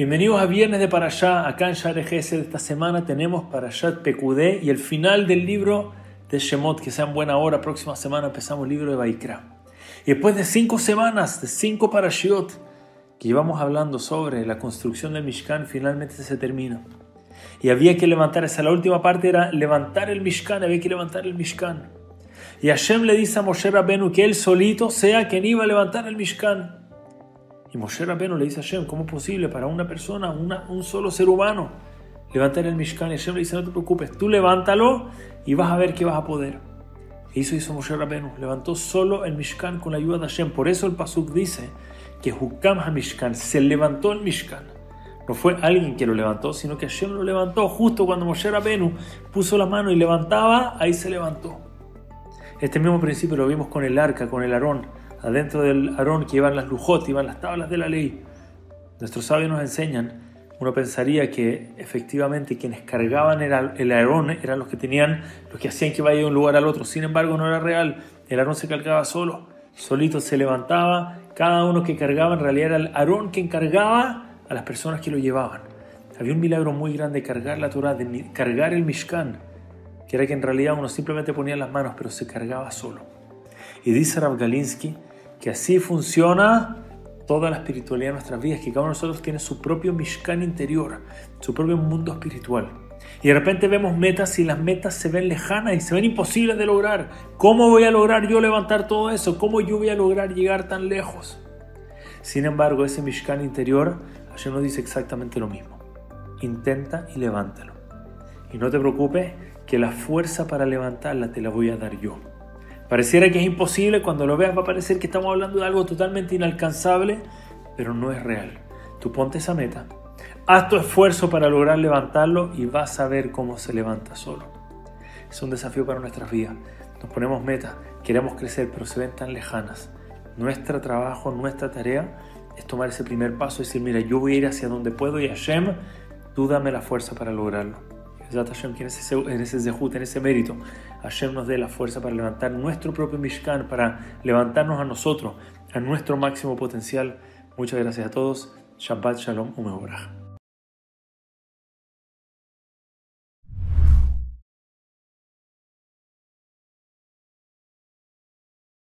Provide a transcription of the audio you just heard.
Bienvenidos a Viernes de Parashá. Acá en Share de esta semana tenemos Parashat Pekudé y el final del libro de Shemot. Que sea en buena hora. Próxima semana empezamos el libro de Baikra. Y después de cinco semanas, de cinco Parashiot, que íbamos hablando sobre la construcción del Mishkan, finalmente se termina. Y había que levantar, esa la última parte era levantar el Mishkan, había que levantar el Mishkan. Y Hashem le dice a Moshe Rabenu que él solito sea quien iba a levantar el Mishkan. Y Moshe Rabbeinu le dice a Hashem, ¿cómo es posible para una persona, un solo ser humano, levantar el Mishkan? Y Hashem le dice, no te preocupes, tú levántalo y vas a ver que vas a poder. Y eso hizo Moshe Rabbeinu, levantó solo el Mishkan con la ayuda de Hashem. Por eso el Pasuk dice que Hukam HaMishkan, se levantó el Mishkan. No fue alguien que lo levantó, sino que Hashem lo levantó justo cuando Moshe Rabbeinu puso la mano y levantaba, ahí se levantó. Este mismo principio lo vimos con el arca, con el Aarón adentro del Aarón que iban las lujot, iban las tablas de la ley. Nuestros sabios nos enseñan, uno pensaría que efectivamente quienes cargaban el Aarón eran los que tenían, los que hacían que vaya de un lugar al otro. Sin embargo, no era real. El Aarón se cargaba solo, solito se levantaba. Cada uno que cargaba en realidad era el Aarón que encargaba a las personas que lo llevaban. Había un milagro muy grande de cargar la Torah, de cargar el Mishkan, que era que en realidad uno simplemente ponía las manos, pero se cargaba solo. Y dice Rav Galinsky que así funciona toda la espiritualidad de nuestras vidas, que cada uno de nosotros tiene su propio Mishkan interior, su propio mundo espiritual. Y de repente vemos metas y las metas se ven lejanas y se ven imposibles de lograr. ¿Cómo voy a lograr yo levantar todo eso? ¿Cómo yo voy a lograr llegar tan lejos? Sin embargo, ese Mishkan interior, ayer nos dice exactamente lo mismo. Intenta y levántalo. Y no te preocupes que la fuerza para levantarla te la voy a dar yo. Pareciera que es imposible, cuando lo veas va a parecer que estamos hablando de algo totalmente inalcanzable, pero no es real. Tú ponte esa meta, haz tu esfuerzo para lograr levantarlo y vas a ver cómo se levanta solo. Es un desafío para nuestras vidas. Nos ponemos metas, queremos crecer, pero se ven tan lejanas. Nuestro trabajo, nuestra tarea es tomar ese primer paso y decir, mira, yo voy a ir hacia donde puedo y Hashem, tú dame la fuerza para lograrlo. Hashem, que en ese, en ese zehut, en ese mérito, Hashem nos dé la fuerza para levantar nuestro propio Mishkan, para levantarnos a nosotros, a nuestro máximo potencial. Muchas gracias a todos. Shabbat Shalom Umeborah.